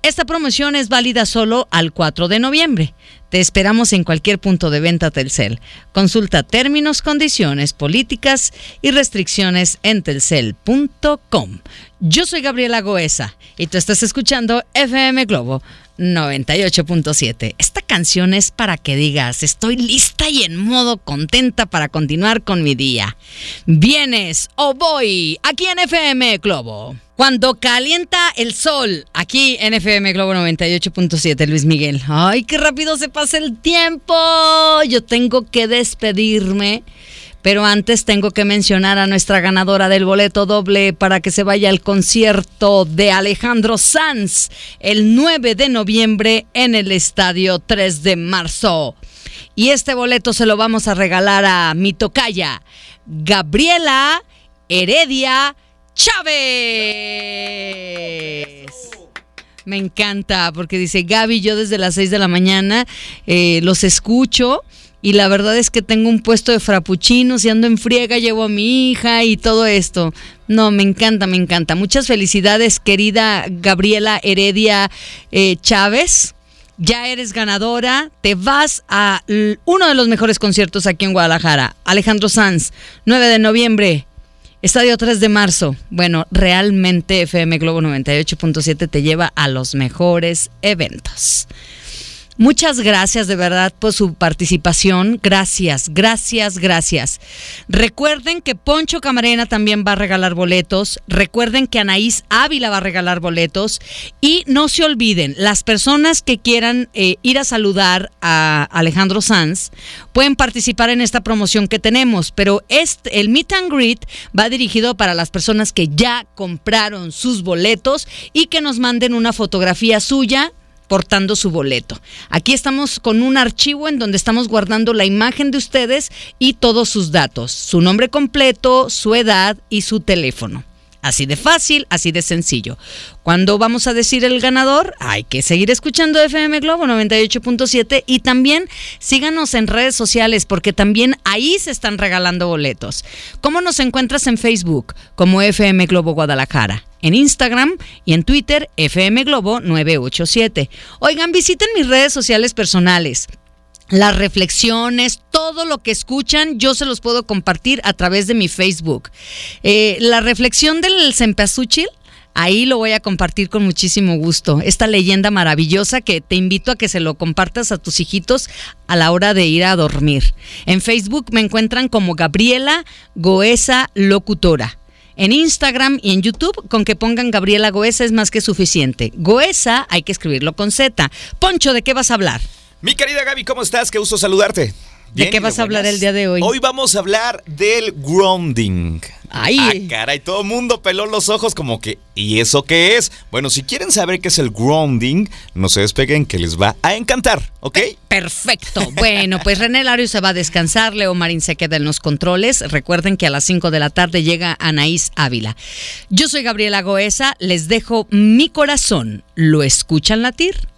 Esta promoción es válida solo al 4 de noviembre. Te esperamos en cualquier punto de venta Telcel. Consulta términos, condiciones, políticas y restricciones en telcel.com. Yo soy Gabriela Goesa y tú estás escuchando FM Globo 98.7. Esta canción es para que digas, estoy lista y en modo contenta para continuar con mi día. Vienes o voy aquí en FM Globo. Cuando calienta el sol, aquí en FM Globo 98.7, Luis Miguel. Ay, qué rápido se pasa el tiempo. Yo tengo que despedirme. Pero antes tengo que mencionar a nuestra ganadora del boleto doble para que se vaya al concierto de Alejandro Sanz el 9 de noviembre en el estadio 3 de marzo. Y este boleto se lo vamos a regalar a mi tocaya, Gabriela Heredia Chávez. Me encanta porque dice Gaby, yo desde las 6 de la mañana eh, los escucho y la verdad es que tengo un puesto de frappuccinos y ando en friega, llevo a mi hija y todo esto. No, me encanta, me encanta. Muchas felicidades, querida Gabriela Heredia eh, Chávez. Ya eres ganadora, te vas a uno de los mejores conciertos aquí en Guadalajara. Alejandro Sanz, 9 de noviembre, Estadio 3 de marzo. Bueno, realmente FM Globo 98.7 te lleva a los mejores eventos. Muchas gracias de verdad por su participación. Gracias, gracias, gracias. Recuerden que Poncho Camarena también va a regalar boletos. Recuerden que Anaís Ávila va a regalar boletos. Y no se olviden, las personas que quieran eh, ir a saludar a Alejandro Sanz pueden participar en esta promoción que tenemos. Pero este, el Meet and Greet va dirigido para las personas que ya compraron sus boletos y que nos manden una fotografía suya portando su boleto. Aquí estamos con un archivo en donde estamos guardando la imagen de ustedes y todos sus datos, su nombre completo, su edad y su teléfono. Así de fácil, así de sencillo. ¿Cuándo vamos a decir el ganador? Hay que seguir escuchando FM Globo 98.7 y también síganos en redes sociales porque también ahí se están regalando boletos. ¿Cómo nos encuentras en Facebook? Como FM Globo Guadalajara en Instagram y en Twitter FM Globo 987. Oigan, visiten mis redes sociales personales las reflexiones, todo lo que escuchan, yo se los puedo compartir a través de mi Facebook. Eh, la reflexión del Cempasúchil, Ahí lo voy a compartir con muchísimo gusto. Esta leyenda maravillosa que te invito a que se lo compartas a tus hijitos a la hora de ir a dormir. En Facebook me encuentran como Gabriela Goesa Locutora. En Instagram y en YouTube, con que pongan Gabriela Goesa es más que suficiente. Goesa hay que escribirlo con Z. Poncho, ¿de qué vas a hablar? Mi querida Gaby, ¿cómo estás? Qué gusto saludarte. ¿De qué vas a hablar el día de hoy? Hoy vamos a hablar del grounding. Ay. Ah, caray, todo el mundo peló los ojos como que, ¿y eso qué es? Bueno, si quieren saber qué es el grounding, no se despeguen que les va a encantar, ¿ok? Perfecto. Bueno, pues René Lario se va a descansar, Leo Marín se queda en los controles. Recuerden que a las 5 de la tarde llega Anaís Ávila. Yo soy Gabriela Goesa, les dejo mi corazón. ¿Lo escuchan latir?